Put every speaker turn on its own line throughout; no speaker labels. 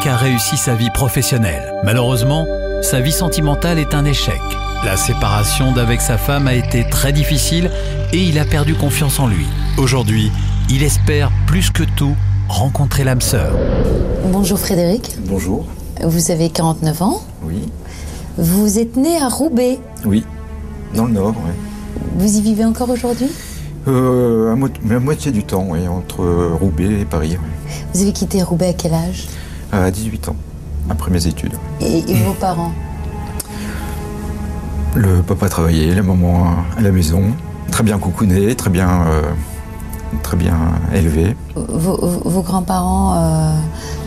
Frédéric a réussi sa vie professionnelle. Malheureusement, sa vie sentimentale est un échec. La séparation d'avec sa femme a été très difficile et il a perdu confiance en lui. Aujourd'hui, il espère plus que tout rencontrer l'âme sœur.
Bonjour Frédéric,
Bonjour.
vous avez 49 ans,
Oui.
vous êtes né à Roubaix.
Oui. Dans le nord, oui.
Vous y vivez encore aujourd'hui?
Euh, à, mo- mais à moitié du temps, oui, entre Roubaix et Paris. oui.
Vous avez quitté Roubaix à quel âge?
À 18 ans, après mes études.
et, et vos parents?
Le papa travaillait, la maman à la maison. Très bien coucouné, très bien, euh, très bien élevé.
Vos, grands-parents, euh,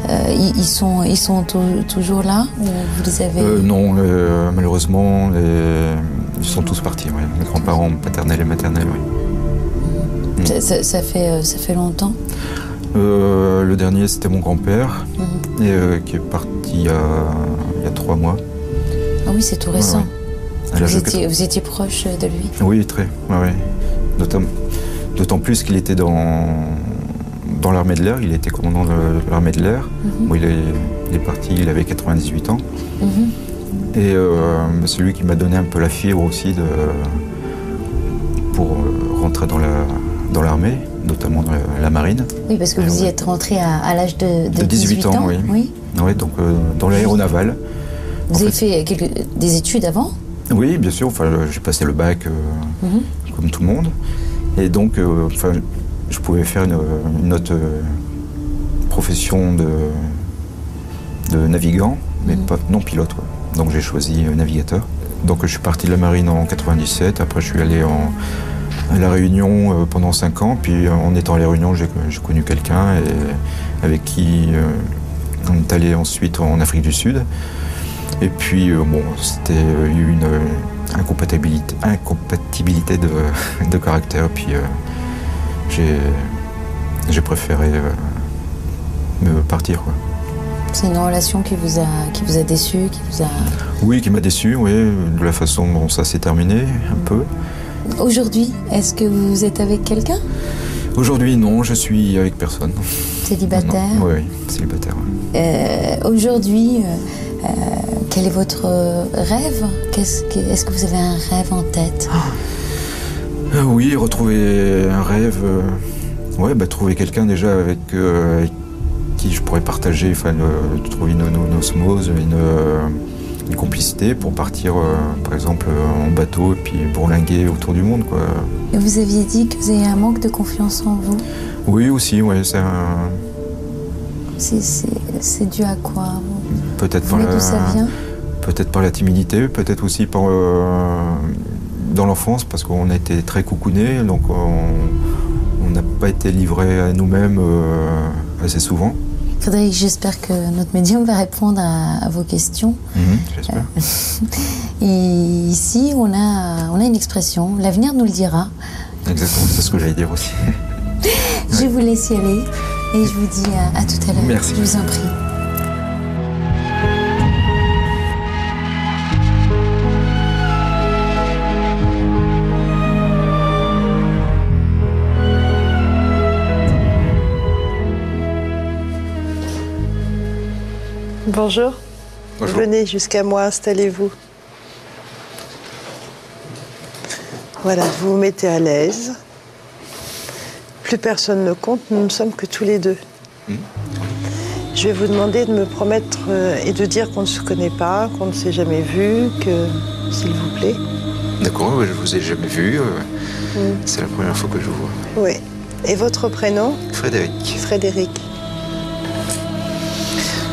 euh, ils, sont, ils sont tou- toujours là ou vous les avez
Euh, non, euh, malheureusement, les- ils sont tous partis. oui. Mes grands-parents paternels et maternels, oui.
ça, ça- ça fait, euh, ça fait longtemps?
Euh, le dernier, c'était mon grand-père,
Mhm.
et, euh, qui est parti il y a, il y a trois mois.
Ah oui, c'est tout récent.
ouais.
Vous, étiez, vous étiez proche de lui?
Oui, très. Ouais. D'autant, plus qu'il était dans, dans l'armée de l'air. Il était commandant de l'armée de l'air.
Mhm.
Bon, il, est, il est parti, il avait 98 ans.
Mhm.
Et euh, c'est lui qui m'a donné un peu la fibre aussi de, pour euh, rentrer dans, la, dans l'armée, notamment dans la, marine.
Oui, parce que
Ah
vous y êtes rentré à, à l'âge de, de
De 18 ans, oui.
oui.
Ouais, donc euh, dans l'aéronaval.
Vous
En
avez fait quelques- des études avant?
Oui, bien sûr. Enfin, j'ai passé le bac euh,
Mhm.
comme tout le monde. Et donc, euh, enfin, je pouvais faire une, une autre profession de, de navigant, mais
Mhm.
pas, non pilote. quoi. Donc j'ai choisi navigateur. Donc je suis parti de la marine en 97. Après, je suis allé en, à La Réunion euh, pendant 5 ans. Puis euh, en étant à La Réunion, j'ai connu quelqu'un avec qui euh, on est allé ensuite en Afrique du Sud. Et puis, bon, c'était une incompatibilité, incompatibilité de, de caractère. Puis, j'ai, préféré me partir. Quoi.
C'est une relation qui vous a, qui vous a déçu, qui vous a...
Oui, qui m'a déçu, oui, de la façon dont ça s'est terminé, un peu.
Aujourd'hui, est-ce que vous êtes avec quelqu'un?
Aujourd'hui, non, je suis avec personne.
Célibataire?
Non, oui, oui, célibataire. oui.
Euh, Aujourd'hui, euh, euh, quel est votre rêve? Qu'est-ce que- Est-ce que vous avez un rêve en tête?
Euh, oui, retrouver un rêve. ouais, bah, trouver quelqu'un déjà avec, avec qui je pourrais partager, enfin, trouver une, une osmose, une, une complicité pour partir, euh, par exemple, en bateau et puis bourlinguer autour du monde. Quoi.
Et Vous aviez dit que vous avez un manque de confiance en vous.
Oui, aussi, ouais, c'est un.
C'est- dû à quoi
Peut-être par, la, par la timidité, peut-être aussi par, euh, dans l'enfance, parce qu'on a été très coucounés, donc on on n'a pas été livrés à nous-mêmes euh, assez souvent.
Frédéric, j'espère que notre médium va répondre à, à vos questions.
Mhm, J'espère.
Et ici, on a, on a une expression, l'avenir nous le dira.
Exactement, c'est ce que j'allais dire aussi.
Je vous laisse y aller et je vous dis à, à tout à l'heure.
Merci.
Je vous en prie.
Bonjour.
Bonjour.
Venez jusqu'à moi, installez-vous. Voilà, vous vous mettez à l'aise. Plus personne ne compte, nous ne sommes que tous les deux. Je vais vous demander de me promettre euh, et de dire qu'on ne se connaît pas, qu'on ne s'est jamais vu, que, s'il vous plaît.
D'accord, je vous ai jamais vu. euh, C'est la première fois que je vous vois.
Oui. Et votre prénom?
Frédéric.
Frédéric.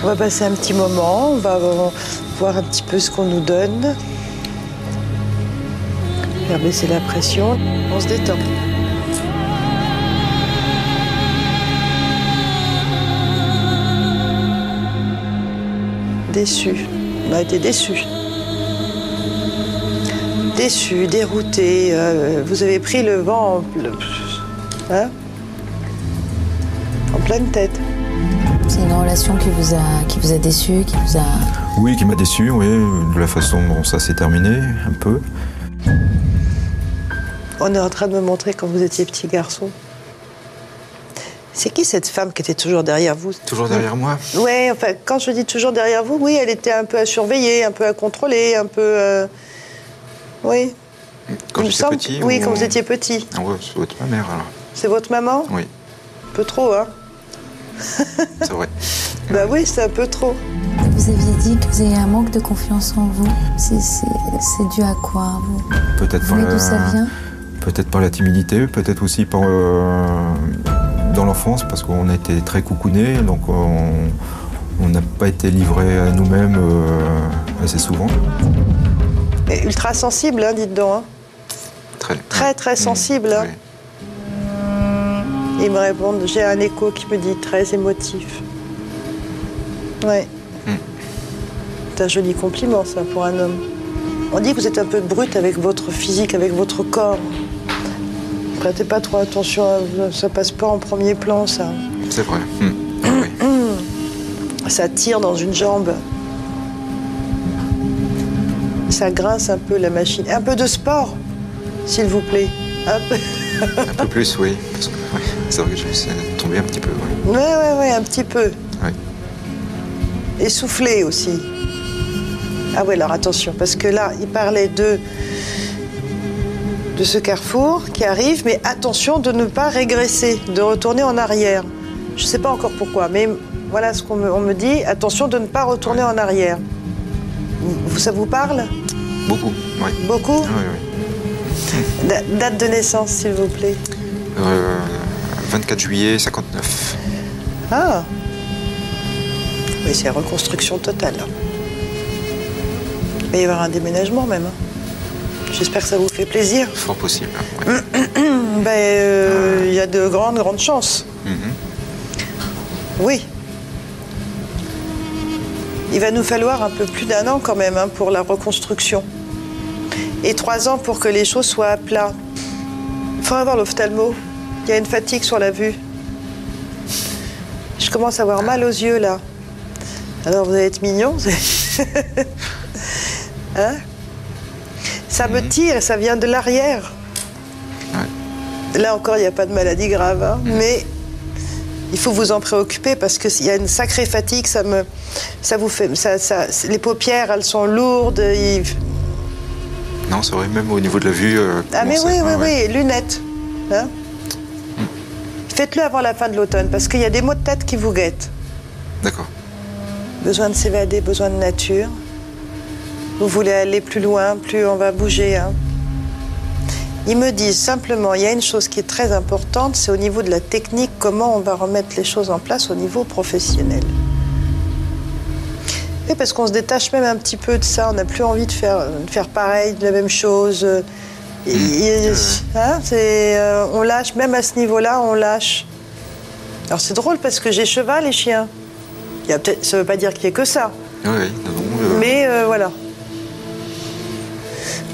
On va passer un petit moment, on va voir un petit peu ce qu'on nous donne. Faire baisser la pression, on se détend. Déçu. On a été déçus. Déçus, déroutés. euh, vous avez pris le vent en, hein en pleine tête.
C'est une relation qui vous a, qui vous a déçu, qui vous a.
Oui, qui m'a déçu, oui, de la façon dont ça s'est terminé, un peu.
On est en train de me montrer quand vous étiez petit garçon. C'est qui cette femme qui était toujours derrière vous
Toujours derrière moi
Oui, enfin, quand je dis toujours derrière vous, oui, elle était un peu à surveiller, un peu à contrôler, un peu. euh, Oui.
Quand j'étais petit
Oui,
ou-
quand vous étiez petit.
Ah ouais, c'est votre ma mère alors.
C'est votre maman
Oui,
Un peu trop, hein
c'est vrai.
Bah oui, c'est un peu trop.
Vous aviez dit que vous avez un manque de confiance en vous. C'est- C'est c'est dû à quoi vous
Peut-être par,
ça
la...
vient
peut-être par la timidité, peut-être aussi par, euh, dans l'enfance, parce qu'on a été très coucounés, donc on on n'a pas été livrés à nous-mêmes euh, assez souvent.
Et ultra sensible, hein, dites donc. hein.
Très,
Très, très sensible, hein.
Oui.
Ils me répondent, j'ai un écho qui me dit très émotif. Ouais.
Hmm.
C'est un joli compliment, ça, pour un homme. On dit que vous êtes un peu brute avec votre physique, avec votre corps. Prêtez pas trop attention, à- ça passe pas en premier plan, ça.
C'est vrai. Hmm. Ah oui.
Ça tire dans une jambe. Ça grince un peu la machine. Un peu de sport, s'il vous plaît. Un peu.
Un peu plus, oui. Parce que, ouais, c'est vrai que je me suis tombé un petit peu. oui.
Ouais, ouais, un petit peu.
Ouais.
Essoufflé aussi. Ah ouais, alors attention, parce que là, il parlait de, de ce carrefour qui arrive, mais attention de ne pas régresser, de retourner en arrière. Je ne sais pas encore pourquoi, mais voilà ce qu'on me, on me dit, attention de ne pas retourner en arrière. Vous- Ça vous parle?
Beaucoup, oui.
Beaucoup?
Ah, oui, oui.
Da- Date de naissance, s'il vous plaît.
Euh, 24 juillet 59.
Ah Oui, c'est reconstruction totale. là. Il va y avoir un déménagement même. hein. J'espère que ça vous fait plaisir.
Fort possible. ouais.
Ben, euh, il y a de grandes, grandes chances.
Mhm.
Oui. Il va nous falloir un peu plus d'un an quand même hein, pour la reconstruction. Et trois ans pour que les choses soient à plat. Il faudra voir l'ophtalmo. Il y a une fatigue sur la vue. Je commence à avoir mal aux yeux là. Alors vous allez être mignon. hein? Ça me tire et ça vient de l'arrière. Là encore, il n'y a pas de maladie grave, hein, mais il faut vous en préoccuper parce qu'il y a une sacrée fatigue. Ça me, ça vous fait, ça, ça- les paupières, elles sont lourdes. il-
Non, c'est vrai, même au niveau de la vue. euh,
Ah mais oui, oui,
ah,
oui, lunettes. hein. Faites-le avant la fin de l'automne parce qu'il y a des maux de tête qui vous guettent.
D'accord.
Besoin de s'évader, besoin de nature. Vous voulez aller plus loin, plus on va bouger. hein. Ils me disent simplement, il y a une chose qui est très importante, c'est au niveau de la technique, comment on va remettre les choses en place au niveau professionnel. Parce qu'on se détache même un petit peu de ça, on n'a plus envie de faire, de faire pareil, de la même chose. Et- et- hein, euh, on lâche, même à ce niveau-là, on lâche. Alors c'est drôle parce que j'ai cheval et chien. Il y a peut-être, ça ne veut pas dire qu'il n'y ait que ça.
Oui, non, euh,
Mais euh, voilà.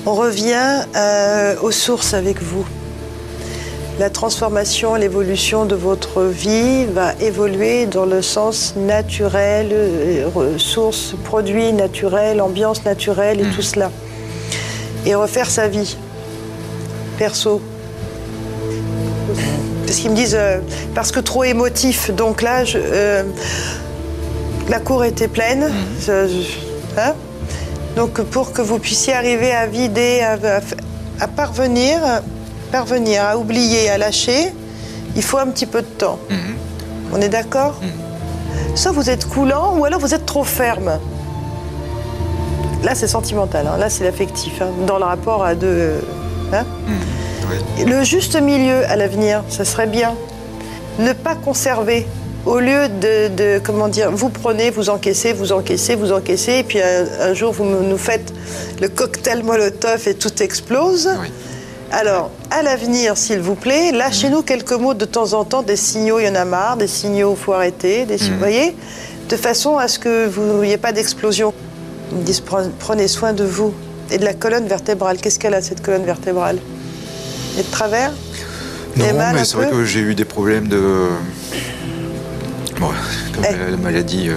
On revient euh, aux sources avec vous. La transformation, l'évolution de votre vie va évoluer dans le sens naturel, euh, ressources, produits naturels, ambiance naturelle et tout cela. Et refaire sa vie, perso. Parce qu'ils me disent, euh, parce que trop émotif. Donc là, je, euh, la cour était pleine. Je- je- hein Donc pour que vous puissiez arriver à vider, à, à- à parvenir, parvenir à oublier, à lâcher, il faut un petit peu de temps.
mhm.
On est d'accord Soit vous êtes coulant ou alors vous êtes trop ferme. Là c'est sentimental, hein. là c'est l'affectif, hein, dans le rapport à deux. hein.
Oui.
Le juste milieu à l'avenir, ça serait bien. Ne pas conserver. Au lieu de, de- comment dire, vous prenez, vous encaissez, vous encaissez, vous encaissez, et puis un, un jour vous nous faites le cocktail Molotov et tout explose.
Oui.
Alors, à l'avenir, s'il vous plaît, lâchez-nous quelques mots de temps en temps, des signaux, il y en a marre, des signaux, il faut arrêter, des vous voyez, de façon à ce que vous n'ayez pas d'explosion. Ils me disent, Pre- prenez soin de vous et de la colonne vertébrale. Qu'est-ce qu'elle a, cette colonne vertébrale? Et de travers?
Non, mais c'est vrai que j'ai eu des problèmes de. Bon, comme
Eh.
la, la maladie, euh,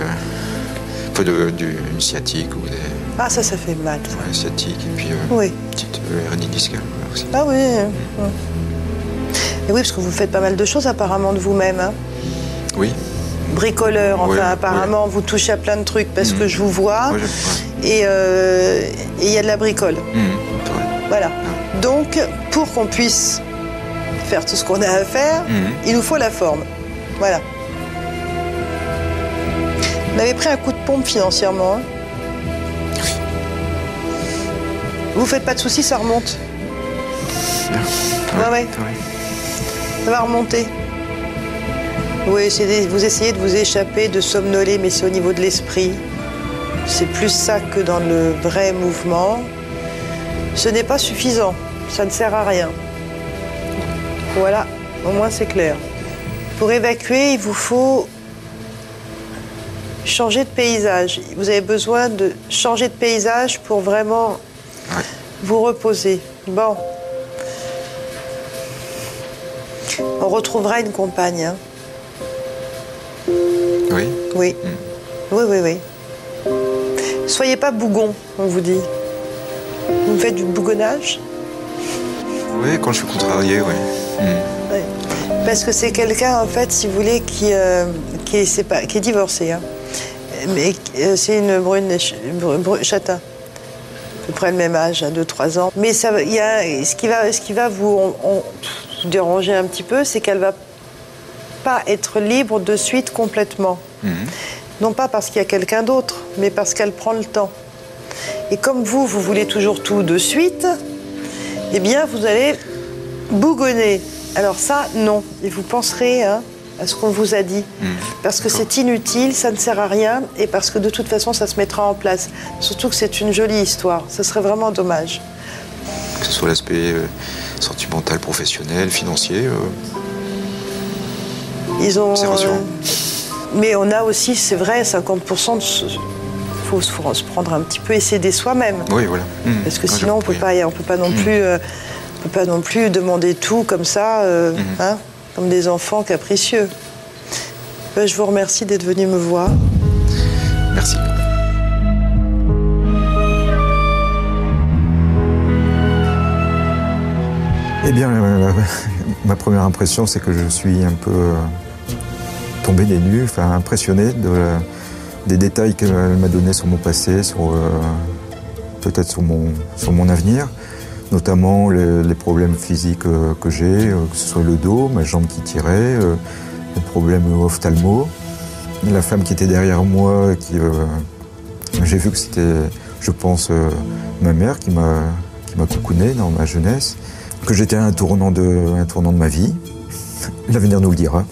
peu de, du une sciatique ou des
Ah, ça, ça fait mal.
ouais, sciatiques et puis euh,
Oui.
petite euh, hernie discale aussi.
Ah oui. ouais. Et oui, parce que vous faites pas mal de choses apparemment de vous-même. hein.
Oui.
Bricoleur, enfin
Ouais,
apparemment vous touchez à plein de trucs parce que
Mhm.
je vous vois.
Ouais,
euh, et il y a de la bricole.
Vrai.
Voilà. Donc, pour qu'on puisse faire tout ce qu'on a à faire,
Mhm.
il nous faut la forme. Voilà. Vous avez pris un coup de pompe financièrement. hein vous faites pas de soucis, ça remonte.
Bien.
Ouais, ouais. Ça va remonter. Oui, essayez- vous essayez de vous échapper, de somnoler, mais c'est au niveau de l'esprit. C'est plus ça que dans le vrai mouvement. Ce n'est pas suffisant. Ça ne sert à rien. Voilà, au moins c'est clair. Pour évacuer, il vous faut changer de paysage. Vous avez besoin de changer de paysage pour vraiment vous reposer. Bon. On retrouvera une compagne. hein.
Oui.
Oui. Oui, oui, oui. Soyez pas bougon, on vous dit. Vous faites du bougonnage?
Oui, quand je suis contrarié, oui. Mhm.
Oui. Parce que c'est quelqu'un, en fait, si vous voulez, qui, euh, qui, est, sépa- qui est divorcé. hein. Mais euh, c'est une brune ch- bru- bru- châtain. À peu près le même âge, à 2-3 ans. Mais ça, va- il y a, ce, qui va, ce qui va vous on- on- vous déranger un petit peu, c'est qu'elle va pas être libre de suite complètement.
Mhm.
Non pas parce qu'il y a quelqu'un d'autre, mais parce qu'elle prend le temps. Et comme vous, vous voulez toujours tout de suite, eh bien, vous allez bougonner. Alors ça, non. Et vous penserez hein, à ce qu'on vous a dit. Parce que c'est inutile, ça ne sert à rien, et parce que de toute façon, ça se mettra en place. Surtout que c'est une jolie histoire. Ce serait vraiment dommage.
Ce soit l'aspect euh, sentimental, professionnel, financier. euh,
Ils ont.
C'est rassurant.
mais on a aussi, c'est vrai, 50% de. ce- faut se faut se prendre un petit peu et s'aider soi-même.
Oui, voilà. Mhm.
Parce que sinon, on peut pas, on peut pas non plus, euh, on peut pas non plus demander tout comme ça, euh, hein, comme des enfants capricieux. Ben, je vous remercie d'être venu me voir.
Merci. Eh bien, euh, ma première impression, c'est que je suis un peu euh, tombé des nues, enfin impressionné des détails qu'elle m'a donnés sur mon passé, sur euh, peut-être sur mon, sur mon avenir, notamment les, problèmes physiques que j'ai, que ce soit le dos, ma jambe qui tirait, les problèmes ophtalmo. La femme qui était derrière moi, qui, j'ai vu que c'était, je pense, ma mère qui m'a qui m'a coucouné dans ma jeunesse, que j'étais à un tournant de, un tournant de ma vie. L'avenir nous le dira.